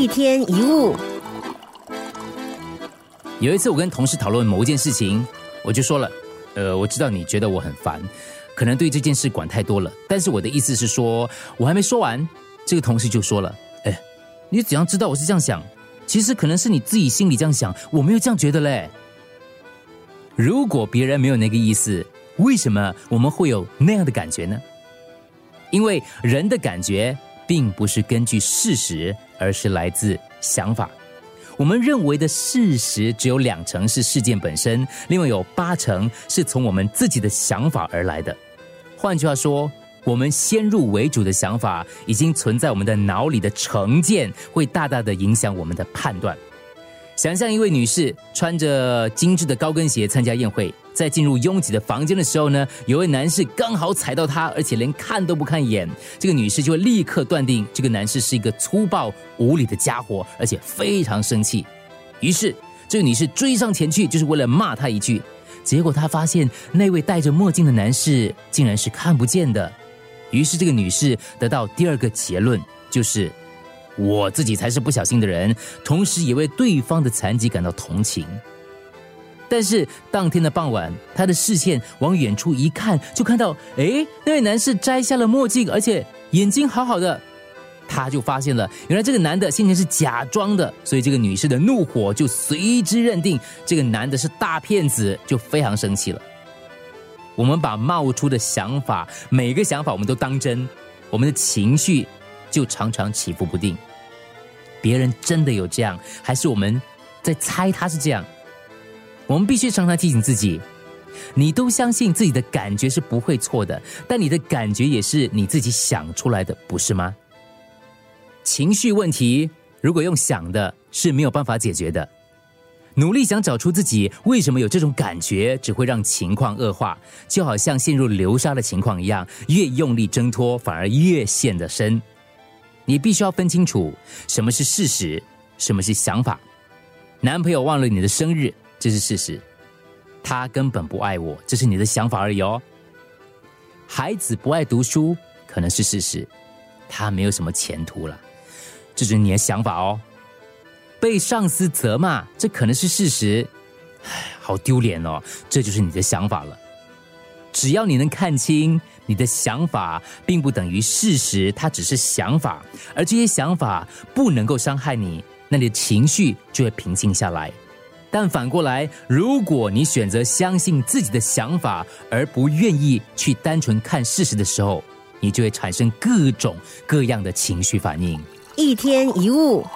一天一物。有一次，我跟同事讨论某一件事情，我就说了，呃，我知道你觉得我很烦，可能对这件事管太多了，但是我的意思是说，我还没说完。这个同事就说了，哎，你怎样知道我是这样想？其实可能是你自己心里这样想，我没有这样觉得嘞。如果别人没有那个意思，为什么我们会有那样的感觉呢？因为人的感觉并不是根据事实，而是来自想法。我们认为的事实只有两成是事件本身，另外有八成是从我们自己的想法而来的。换句话说，我们先入为主的想法已经存在我们的脑里的成见，会大大的影响我们的判断。想象一位女士穿着精致的高跟鞋参加宴会，在进入拥挤的房间的时候呢，有位男士刚好踩到她，而且连看都不看一眼，这个女士就会立刻断定这个男士是一个粗暴无礼的家伙，而且非常生气。于是，这个女士追上前去，就是为了骂他一句。结果她发现那位戴着墨镜的男士竟然是看不见的。于是，这个女士得到第二个结论，就是。我自己才是不小心的人，同时也为对方的残疾感到同情。但是当天的傍晚，他的视线往远处一看，就看到，哎，那位男士摘下了墨镜，而且眼睛好好的。他就发现了，原来这个男的先前是假装的，所以这个女士的怒火就随之认定这个男的是大骗子，就非常生气了。我们把冒出的想法，每个想法我们都当真，我们的情绪就常常起伏不定。别人真的有这样，还是我们在猜他是这样？我们必须常常提醒自己：你都相信自己的感觉是不会错的，但你的感觉也是你自己想出来的，不是吗？情绪问题如果用想的，是没有办法解决的。努力想找出自己为什么有这种感觉，只会让情况恶化，就好像陷入流沙的情况一样，越用力挣脱，反而越陷得深。你必须要分清楚什么是事实，什么是想法。男朋友忘了你的生日，这是事实；他根本不爱我，这是你的想法而已哦。孩子不爱读书，可能是事实；他没有什么前途了，这是你的想法哦。被上司责骂，这可能是事实。唉，好丢脸哦，这就是你的想法了。只要你能看清。你的想法并不等于事实，它只是想法，而这些想法不能够伤害你，那你的情绪就会平静下来。但反过来，如果你选择相信自己的想法，而不愿意去单纯看事实的时候，你就会产生各种各样的情绪反应。一天一物。